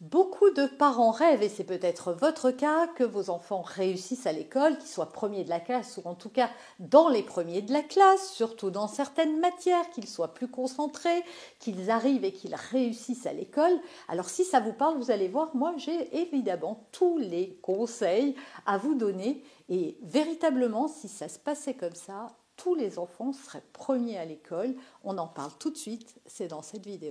Beaucoup de parents rêvent, et c'est peut-être votre cas, que vos enfants réussissent à l'école, qu'ils soient premiers de la classe ou en tout cas dans les premiers de la classe, surtout dans certaines matières, qu'ils soient plus concentrés, qu'ils arrivent et qu'ils réussissent à l'école. Alors si ça vous parle, vous allez voir, moi j'ai évidemment tous les conseils à vous donner et véritablement, si ça se passait comme ça, tous les enfants seraient premiers à l'école. On en parle tout de suite, c'est dans cette vidéo.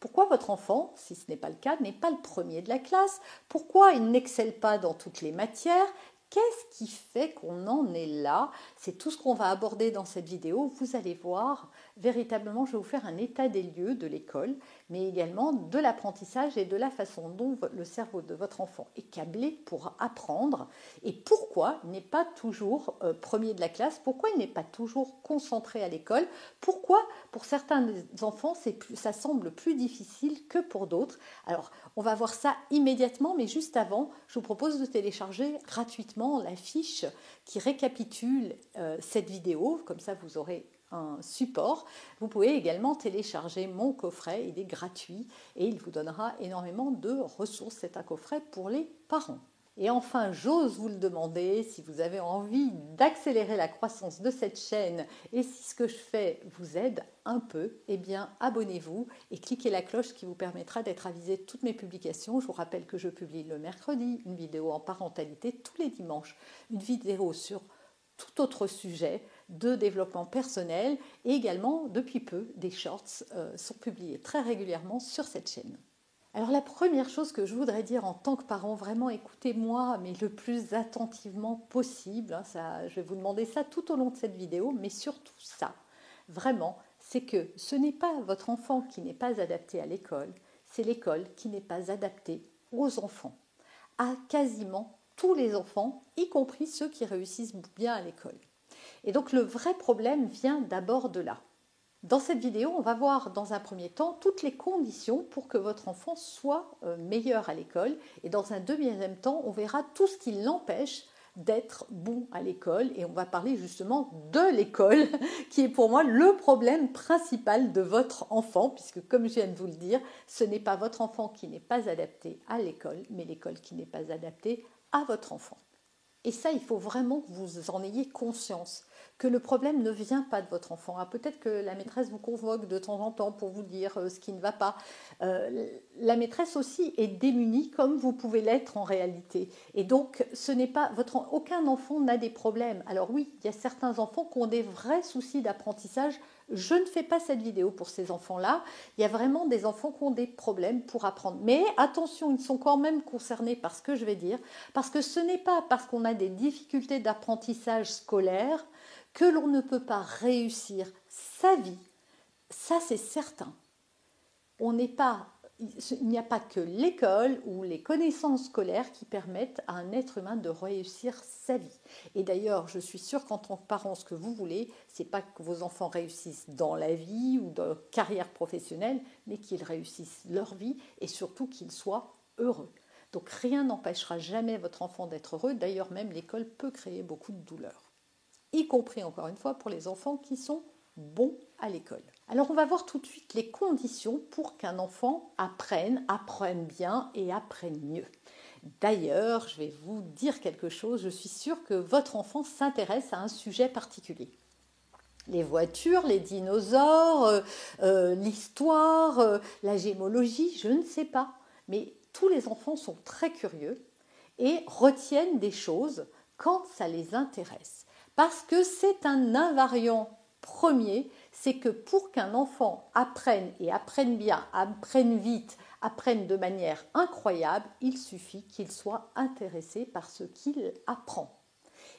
pourquoi votre enfant, si ce n'est pas le cas, n'est pas le premier de la classe? Pourquoi il n'excelle pas dans toutes les matières? Qu'est-ce qui fait qu'on en est là? C'est tout ce qu'on va aborder dans cette vidéo. Vous allez voir, véritablement, je vais vous faire un état des lieux de l'école, mais également de l'apprentissage et de la façon dont le cerveau de votre enfant est câblé pour apprendre. Et pourquoi il n'est pas toujours euh, premier de la classe, pourquoi il n'est pas toujours concentré à l'école, pourquoi pour certains enfants ça semble plus difficile que pour d'autres? Alors, on va voir ça immédiatement, mais juste avant, je vous propose de télécharger gratuitement la fiche qui récapitule euh, cette vidéo, comme ça vous aurez un support. Vous pouvez également télécharger mon coffret, il est gratuit et il vous donnera énormément de ressources. C'est un coffret pour les parents. Et enfin, j'ose vous le demander, si vous avez envie d'accélérer la croissance de cette chaîne et si ce que je fais vous aide un peu, eh bien abonnez-vous et cliquez la cloche qui vous permettra d'être avisé de toutes mes publications. Je vous rappelle que je publie le mercredi une vidéo en parentalité tous les dimanches, une vidéo sur tout autre sujet de développement personnel et également depuis peu des shorts euh, sont publiés très régulièrement sur cette chaîne. Alors la première chose que je voudrais dire en tant que parent, vraiment écoutez-moi, mais le plus attentivement possible, hein, ça, je vais vous demander ça tout au long de cette vidéo, mais surtout ça, vraiment, c'est que ce n'est pas votre enfant qui n'est pas adapté à l'école, c'est l'école qui n'est pas adaptée aux enfants, à quasiment tous les enfants, y compris ceux qui réussissent bien à l'école. Et donc le vrai problème vient d'abord de là. Dans cette vidéo, on va voir dans un premier temps toutes les conditions pour que votre enfant soit euh, meilleur à l'école. Et dans un deuxième temps, on verra tout ce qui l'empêche d'être bon à l'école. Et on va parler justement de l'école, qui est pour moi le problème principal de votre enfant, puisque comme je viens de vous le dire, ce n'est pas votre enfant qui n'est pas adapté à l'école, mais l'école qui n'est pas adaptée à votre enfant. Et ça, il faut vraiment que vous en ayez conscience que le problème ne vient pas de votre enfant. Ah, peut-être que la maîtresse vous convoque de temps en temps pour vous dire euh, ce qui ne va pas. Euh, la maîtresse aussi est démunie comme vous pouvez l'être en réalité. Et donc, ce n'est pas votre aucun enfant n'a des problèmes. Alors oui, il y a certains enfants qui ont des vrais soucis d'apprentissage. Je ne fais pas cette vidéo pour ces enfants-là. Il y a vraiment des enfants qui ont des problèmes pour apprendre. Mais attention, ils sont quand même concernés par ce que je vais dire, parce que ce n'est pas parce qu'on a des difficultés d'apprentissage scolaire que l'on ne peut pas réussir sa vie, ça c'est certain. On n'est pas, il n'y a pas que l'école ou les connaissances scolaires qui permettent à un être humain de réussir sa vie. Et d'ailleurs, je suis sûre qu'en tant que parent, ce que vous voulez, c'est pas que vos enfants réussissent dans la vie ou dans leur carrière professionnelle, mais qu'ils réussissent leur vie et surtout qu'ils soient heureux. Donc rien n'empêchera jamais votre enfant d'être heureux. D'ailleurs, même l'école peut créer beaucoup de douleurs y compris encore une fois pour les enfants qui sont bons à l'école. Alors on va voir tout de suite les conditions pour qu'un enfant apprenne, apprenne bien et apprenne mieux. D'ailleurs, je vais vous dire quelque chose, je suis sûre que votre enfant s'intéresse à un sujet particulier. Les voitures, les dinosaures, euh, euh, l'histoire, euh, la gémologie, je ne sais pas. Mais tous les enfants sont très curieux et retiennent des choses quand ça les intéresse. Parce que c'est un invariant premier, c'est que pour qu'un enfant apprenne et apprenne bien, apprenne vite, apprenne de manière incroyable, il suffit qu'il soit intéressé par ce qu'il apprend.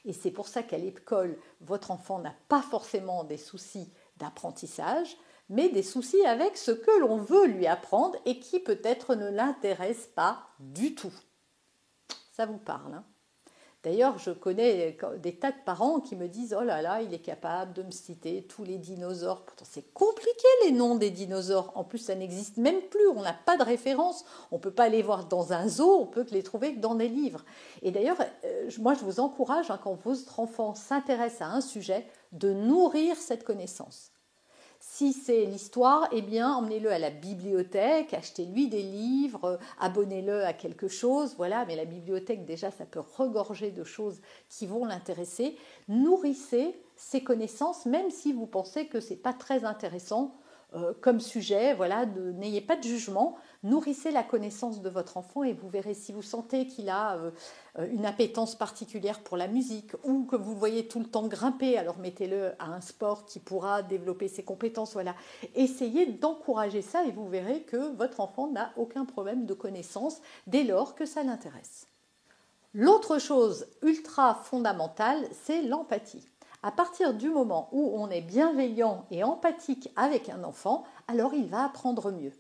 Et c'est pour ça qu'à l'école, votre enfant n'a pas forcément des soucis d'apprentissage, mais des soucis avec ce que l'on veut lui apprendre et qui peut-être ne l'intéresse pas du tout. Ça vous parle hein? D'ailleurs, je connais des tas de parents qui me disent Oh là là, il est capable de me citer tous les dinosaures. Pourtant, c'est compliqué les noms des dinosaures. En plus, ça n'existe même plus. On n'a pas de référence. On ne peut pas les voir dans un zoo. On peut les trouver que dans des livres. Et d'ailleurs, euh, moi, je vous encourage, hein, quand votre enfant s'intéresse à un sujet, de nourrir cette connaissance. Si c'est l'histoire, eh bien, emmenez-le à la bibliothèque, achetez-lui des livres, abonnez-le à quelque chose, voilà. Mais la bibliothèque, déjà, ça peut regorger de choses qui vont l'intéresser. Nourrissez ses connaissances, même si vous pensez que ce n'est pas très intéressant euh, comme sujet. Voilà, n'ayez pas de jugement. Nourrissez la connaissance de votre enfant et vous verrez si vous sentez qu'il a euh, euh, une appétence particulière pour la musique ou que vous le voyez tout le temps grimper, alors mettez-le à un sport qui pourra développer ses compétences. Voilà, essayez d'encourager ça et vous verrez que votre enfant n'a aucun problème de connaissance dès lors que ça l'intéresse. L'autre chose ultra fondamentale, c'est l'empathie. À partir du moment où on est bienveillant et empathique avec un enfant, alors il va apprendre mieux.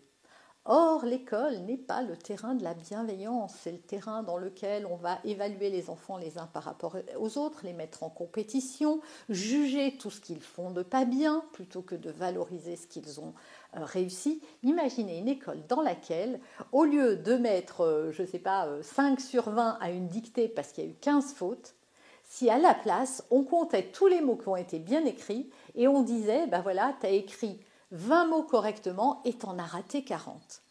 Or, l'école n'est pas le terrain de la bienveillance, c'est le terrain dans lequel on va évaluer les enfants les uns par rapport aux autres, les mettre en compétition, juger tout ce qu'ils font de pas bien plutôt que de valoriser ce qu'ils ont euh, réussi. Imaginez une école dans laquelle, au lieu de mettre, euh, je ne sais pas, 5 euh, sur 20 à une dictée parce qu'il y a eu 15 fautes, si à la place, on comptait tous les mots qui ont été bien écrits et on disait, ben voilà, tu as écrit 20 mots correctement et t'en as raté 40.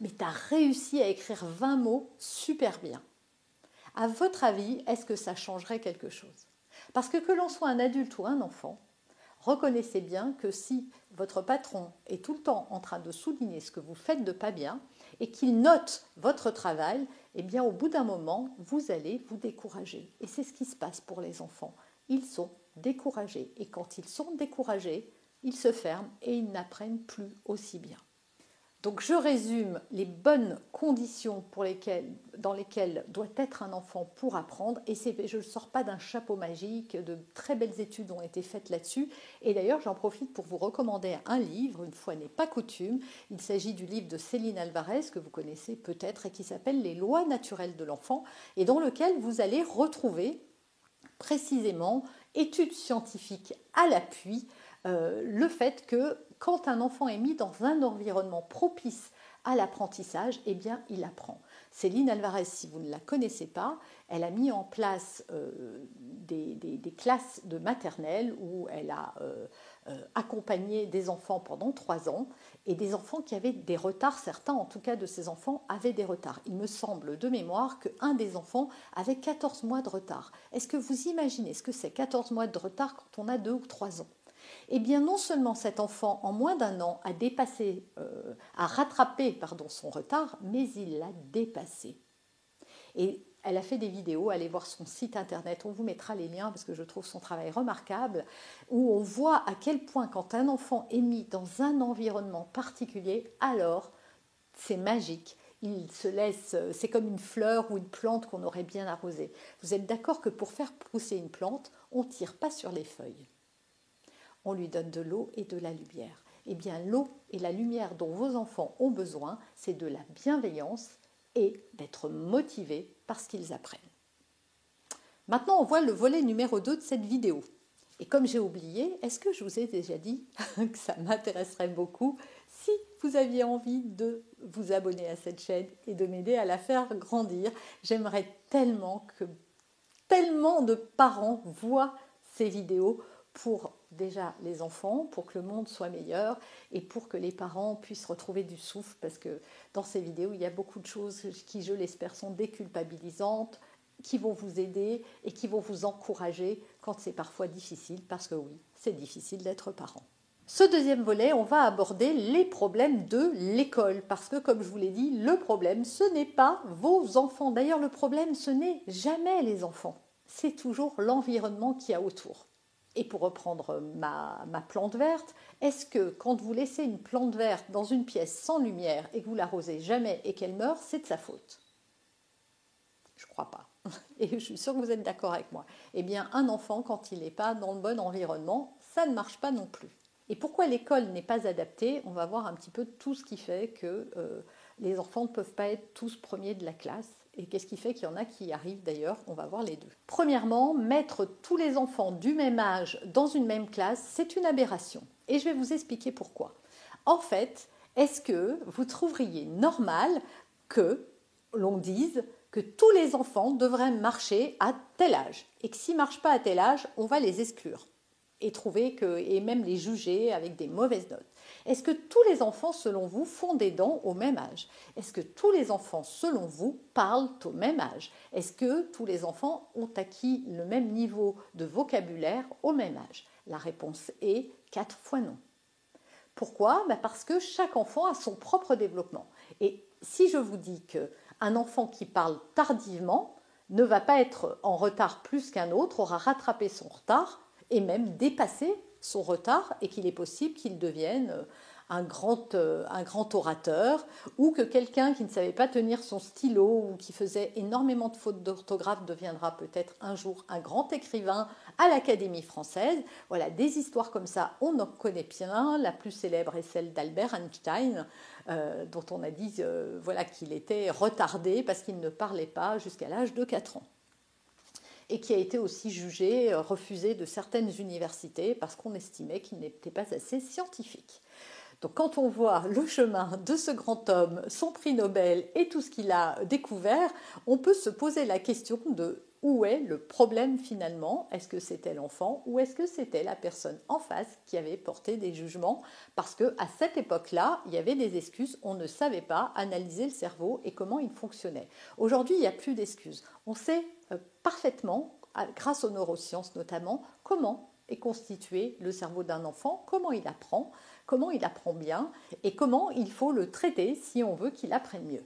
Mais tu as réussi à écrire 20 mots super bien. À votre avis, est-ce que ça changerait quelque chose? Parce que que l'on soit un adulte ou un enfant, reconnaissez bien que si votre patron est tout le temps en train de souligner ce que vous faites de pas bien et qu'il note votre travail, eh bien au bout d'un moment, vous allez vous décourager. Et c'est ce qui se passe pour les enfants. Ils sont découragés. Et quand ils sont découragés, ils se ferment et ils n'apprennent plus aussi bien. Donc je résume les bonnes conditions dans lesquelles doit être un enfant pour apprendre. Et je ne sors pas d'un chapeau magique, de très belles études ont été faites là-dessus. Et d'ailleurs, j'en profite pour vous recommander un livre, une fois n'est pas coutume. Il s'agit du livre de Céline Alvarez, que vous connaissez peut-être, et qui s'appelle Les lois naturelles de l'enfant, et dans lequel vous allez retrouver précisément études scientifiques à l'appui euh, le fait que quand un enfant est mis dans un environnement propice à l'apprentissage, eh bien, il apprend. Céline Alvarez, si vous ne la connaissez pas, elle a mis en place euh, des, classes de maternelle où elle a euh, accompagné des enfants pendant trois ans et des enfants qui avaient des retards. Certains, en tout cas, de ces enfants avaient des retards. Il me semble de mémoire qu'un des enfants avait 14 mois de retard. Est-ce que vous imaginez ce que c'est 14 mois de retard quand on a deux ou trois ans? Eh bien non seulement cet enfant en moins d'un an a dépassé, euh, a rattrapé son retard, mais il l'a dépassé. Et elle a fait des vidéos, allez voir son site internet, on vous mettra les liens parce que je trouve son travail remarquable, où on voit à quel point quand un enfant est mis dans un environnement particulier, alors c'est magique. Il se laisse, c'est comme une fleur ou une plante qu'on aurait bien arrosée. Vous êtes d'accord que pour faire pousser une plante, on ne tire pas sur les feuilles on lui donne de l'eau et de la lumière. Eh bien, l'eau et la lumière dont vos enfants ont besoin, c'est de la bienveillance et d'être motivés parce qu'ils apprennent. Maintenant, on voit le volet numéro 2 de cette vidéo. Et comme j'ai oublié, est-ce que je vous ai déjà dit que ça m'intéresserait beaucoup si vous aviez envie de vous abonner à cette chaîne et de m'aider à la faire grandir? J'aimerais tellement que tellement de parents voient ces vidéos pour déjà les enfants, pour que le monde soit meilleur et pour que les parents puissent retrouver du souffle, parce que dans ces vidéos, il y a beaucoup de choses qui, je l'espère, sont déculpabilisantes, qui vont vous aider et qui vont vous encourager quand c'est parfois difficile, parce que oui, c'est difficile d'être parent. Ce deuxième volet, on va aborder les problèmes de l'école, parce que comme je vous l'ai dit, le problème, ce n'est pas vos enfants. D'ailleurs, le problème, ce n'est jamais les enfants, c'est toujours l'environnement qui y a autour. Et pour reprendre ma, plante verte, est-ce que quand vous laissez une plante verte dans une pièce sans lumière et que vous l'arrosez jamais et qu'elle meurt, c'est de sa faute? Je crois pas. Et je suis sûre que vous êtes d'accord avec moi. Eh bien, un enfant, quand il n'est pas dans le bon environnement, ça ne marche pas non plus. Et pourquoi l'école n'est pas adaptée? On va voir un petit peu tout ce qui fait que euh, les enfants ne peuvent pas être tous premiers de la classe. Et qu'est-ce qui fait qu'il y en a qui arrivent d'ailleurs? On va voir les deux. Premièrement, mettre tous les enfants du même âge dans une même classe, c'est une aberration. Et je vais vous expliquer pourquoi. En fait, est-ce que vous trouveriez normal que l'on dise que tous les enfants devraient marcher à tel âge? Et que s'ils ne marchent pas à tel âge, on va les exclure et trouver que et même les juger avec des mauvaises notes. Est-ce que tous les enfants selon vous font des dents au même âge? Est-ce que tous les enfants selon vous parlent au même âge? Est-ce que tous les enfants ont acquis le même niveau de vocabulaire au même âge? La réponse est quatre fois non. Pourquoi? Ben Parce que chaque enfant a son propre développement. Et si je vous dis que un enfant qui parle tardivement ne va pas être en retard plus qu'un autre, aura rattrapé son retard et même dépasser son retard et qu'il est possible qu'il devienne euh, un grand, euh, un grand orateur ou que quelqu'un qui ne savait pas tenir son stylo ou qui faisait énormément de fautes d'orthographe deviendra peut-être un jour un grand écrivain à l'Académie française. Voilà, des histoires comme ça, on en connaît bien. La plus célèbre est celle d'Albert Einstein, euh, dont on a dit voilà, qu'il était retardé parce qu'il ne parlait pas jusqu'à l'âge de 4 ans et qui a été aussi jugé, euh, refusé de certaines universités parce qu'on estimait qu'il n'était pas assez scientifique. Donc quand on voit le chemin de ce grand homme, son prix Nobel et tout ce qu'il a découvert, on peut se poser la question de où est le problème finalement? Est-ce que c'était l'enfant ou est-ce que c'était la personne en face qui avait porté des jugements? Parce que à cette époque-là, il y avait des excuses, on ne savait pas analyser le cerveau et comment il fonctionnait. Aujourd'hui, il n'y a plus d'excuses. On sait euh, parfaitement, grâce aux neurosciences notamment, comment est constitué le cerveau d'un enfant, comment il apprend, comment il apprend bien et comment il faut le traiter si on veut qu'il apprenne mieux.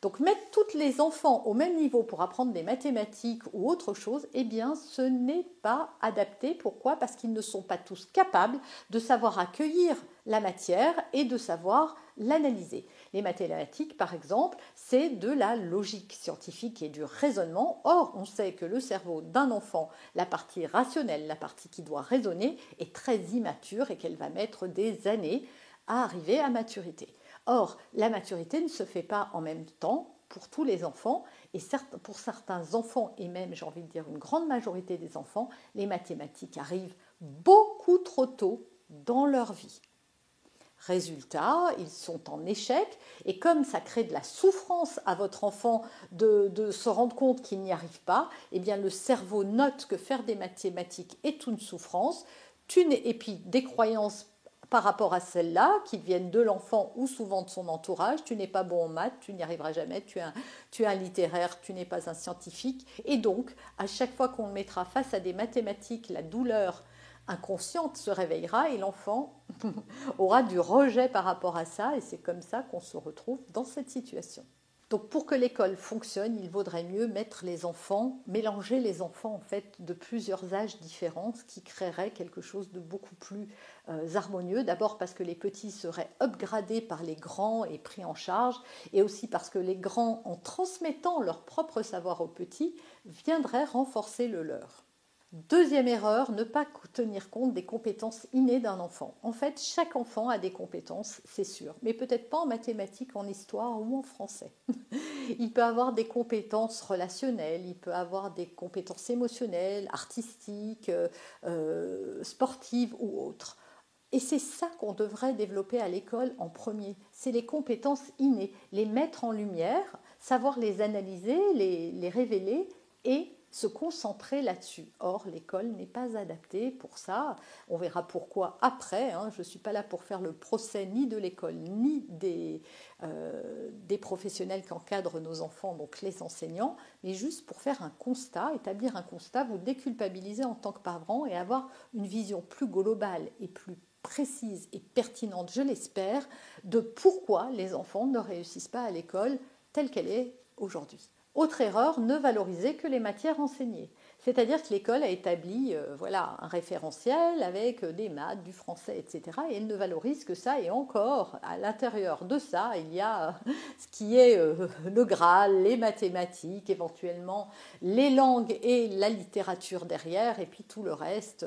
Donc mettre tous les enfants au même niveau pour apprendre des mathématiques ou autre chose, eh bien ce n'est pas adapté. Pourquoi? Parce qu'ils ne sont pas tous capables de savoir accueillir la matière et de savoir l'analyser. Les mathématiques, par exemple, c'est de la logique scientifique et du raisonnement. Or, on sait que le cerveau d'un enfant, la partie rationnelle, la partie qui doit raisonner, est très immature et qu'elle va mettre des années à arriver à maturité. Or, la maturité ne se fait pas en même temps pour tous les enfants, et pour certains enfants, et même j'ai envie de dire une grande majorité des enfants, les mathématiques arrivent beaucoup trop tôt dans leur vie. Résultat, ils sont en échec, et comme ça crée de la souffrance à votre enfant de, se rendre compte qu'il n'y arrive pas, eh bien le cerveau note que faire des mathématiques est une souffrance, et puis des croyances par rapport à celles-là, qui viennent de l'enfant ou souvent de son entourage. Tu n'es pas bon en maths, tu n'y arriveras jamais, tu es, un, tu es un littéraire, tu n'es pas un scientifique. Et donc, à chaque fois qu'on le mettra face à des mathématiques, la douleur inconsciente se réveillera et l'enfant aura du rejet par rapport à ça. Et c'est comme ça qu'on se retrouve dans cette situation. Donc pour que l'école fonctionne, il vaudrait mieux mettre les enfants, mélanger les enfants en fait de plusieurs âges différents, ce qui créerait quelque chose de beaucoup plus euh, harmonieux. D'abord parce que les petits seraient upgradés par les grands et pris en charge, et aussi parce que les grands, en transmettant leur propre savoir aux petits, viendraient renforcer le leur. Deuxième erreur, ne pas tenir compte des compétences innées d'un enfant. En fait, chaque enfant a des compétences, c'est sûr, mais peut-être pas en mathématiques, en histoire ou en français. il peut avoir des compétences relationnelles, il peut avoir des compétences émotionnelles, artistiques, euh, euh, sportives ou autres. Et c'est ça qu'on devrait développer à l'école en premier. C'est les compétences innées, les mettre en lumière, savoir les analyser, les, les révéler et se concentrer là-dessus. Or, l'école n'est pas adaptée pour ça. On verra pourquoi après. Hein. Je ne suis pas là pour faire le procès ni de l'école, ni des, euh, professionnels qui encadrent nos enfants, donc les enseignants, mais juste pour faire un constat, établir un constat, vous déculpabiliser en tant que parent et avoir une vision plus globale et plus précise et pertinente, je l'espère, de pourquoi les enfants ne réussissent pas à l'école telle qu'elle est aujourd'hui. Autre erreur, ne valoriser que les matières enseignées. C'est-à-dire que l'école a établi euh, voilà, un référentiel avec des maths, du français, etc. Et elle ne valorise que ça. Et encore, à l'intérieur de ça, il y a ce qui est le Graal, les mathématiques, éventuellement les langues et la littérature derrière, et puis tout le reste.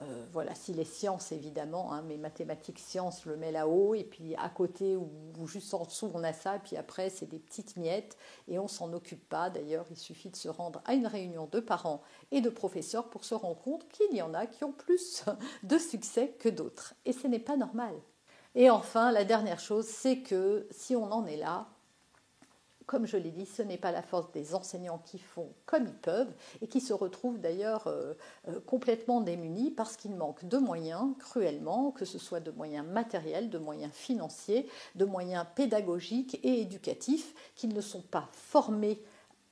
Euh, voilà, si les sciences évidemment, hein, mais mathématiques, sciences, le met là-haut, et puis à côté ou, juste en dessous, on a ça, puis après, c'est des petites miettes, et on s'en occupe pas. D'ailleurs, il suffit de se rendre à une réunion de parents et de professeurs pour se rendre compte qu'il y en a qui ont plus de succès que d'autres. Et ce n'est pas normal. Et enfin, la dernière chose, c'est que si on en est là, comme je l'ai dit, ce n'est pas la force des enseignants qui font comme ils peuvent et qui se retrouvent d'ailleurs euh, euh, complètement démunis parce qu'ils manquent de moyens cruellement, que ce soit de moyens matériels, de moyens financiers, de moyens pédagogiques et éducatifs, qu'ils ne sont pas formés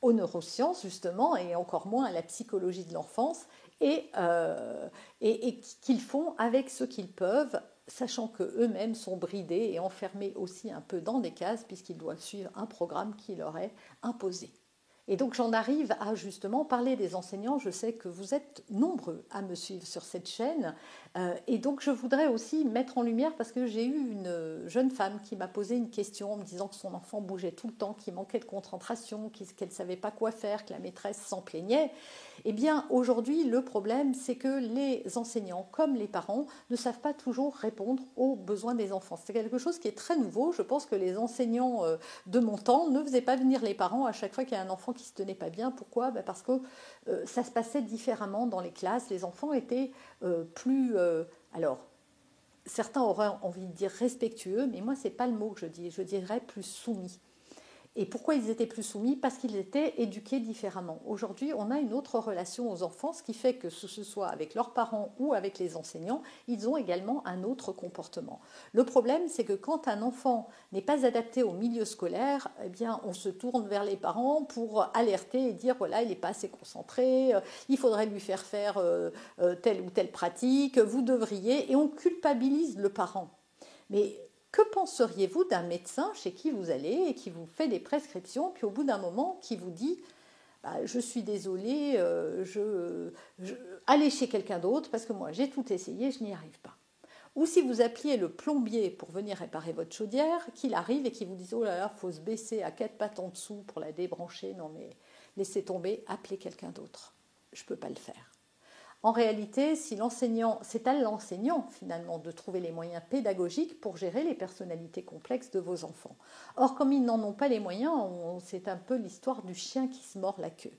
aux neurosciences justement et encore moins à la psychologie de l'enfance et, euh, et qu'ils font avec ce qu'ils peuvent sachant qu'eux-mêmes sont bridés et enfermés aussi un peu dans des cases puisqu'ils doivent suivre un programme qui leur est imposé. Et donc j'en arrive à justement parler des enseignants. Je sais que vous êtes nombreux à me suivre sur cette chaîne. Euh, et donc je voudrais aussi mettre en lumière, parce que j'ai eu une jeune femme qui m'a posé une question en me disant que son enfant bougeait tout le temps, qu'il manquait de concentration, qu'elle ne savait pas quoi faire, que la maîtresse s'en plaignait. Eh bien aujourd'hui, le problème, c'est que les enseignants, comme les parents, ne savent pas toujours répondre aux besoins des enfants. C'est quelque chose qui est très nouveau. Je pense que les enseignants euh, de mon temps ne faisaient pas venir les parents à chaque fois qu'il y a un enfant qui se tenait pas bien. Pourquoi? Ben, Parce que euh, ça se passait différemment dans les classes. Les enfants étaient euh, plus... Euh, alors, certains auraient envie de dire respectueux, mais moi, c'est pas le mot que je dis. Je dirais plus soumis. Et pourquoi ils étaient plus soumis? Parce qu'ils étaient éduqués différemment. Aujourd'hui, on a une autre relation aux enfants, ce qui fait que ce soit avec leurs parents ou avec les enseignants, ils ont également un autre comportement. Le problème, c'est que quand un enfant n'est pas adapté au milieu scolaire, eh bien, on se tourne vers les parents pour alerter et dire voilà, il n'est pas assez concentré, euh, il faudrait lui faire faire euh, euh, telle ou telle pratique, vous devriez, et on culpabilise le parent. Mais que penseriez-vous d'un médecin chez qui vous allez et qui vous fait des prescriptions, puis au bout d'un moment qui vous dit bah, je suis désolé, euh, allez chez quelqu'un d'autre parce que moi j'ai tout essayé, je n'y arrive pas. Ou si vous appeliez le plombier pour venir réparer votre chaudière, qu'il arrive et qu'il vous dise oh là là, faut se baisser à quatre pattes en dessous pour la débrancher, non mais laissez tomber, appelez quelqu'un d'autre. Je ne peux pas le faire. En réalité, si l'enseignant, c'est à l'enseignant finalement de trouver les moyens pédagogiques pour gérer les personnalités complexes de vos enfants. Or, comme ils n'en ont pas les moyens, c'est un peu l'histoire du chien qui se mord la queue.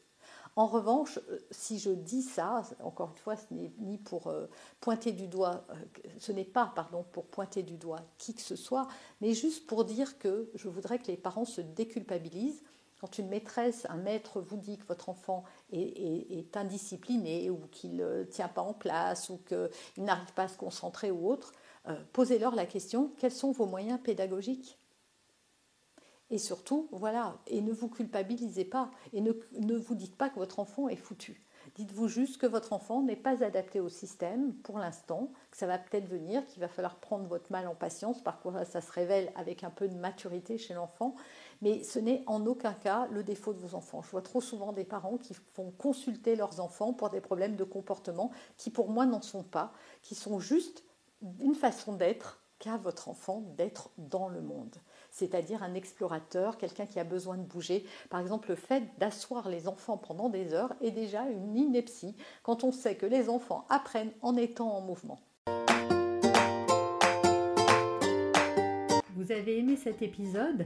En revanche, euh, si je dis ça, encore une fois, ce n'est ni pour euh, pointer du doigt, euh, ce n'est pas, pardon, pour pointer du doigt qui que ce soit, mais juste pour dire que je voudrais que les parents se déculpabilisent quand une maîtresse, un maître vous dit que votre enfant est, indiscipliné ou qu'il ne tient pas en place ou qu'il n'arrive pas à se concentrer ou autre, euh, posez-leur la question quels sont vos moyens pédagogiques? Et surtout, voilà, et ne vous culpabilisez pas et ne, ne vous dites pas que votre enfant est foutu. Dites-vous juste que votre enfant n'est pas adapté au système pour l'instant, que ça va peut-être venir, qu'il va falloir prendre votre mal en patience, parfois ça se révèle avec un peu de maturité chez l'enfant, mais ce n'est en aucun cas le défaut de vos enfants. Je vois trop souvent des parents qui font consulter leurs enfants pour des problèmes de comportement qui pour moi n'en sont pas, qui sont juste une façon d'être qu'a votre enfant d'être dans le monde c'est-à-dire un explorateur, quelqu'un qui a besoin de bouger. Par exemple, le fait d'asseoir les enfants pendant des heures est déjà une ineptie quand on sait que les enfants apprennent en étant en mouvement. Vous avez aimé cet épisode?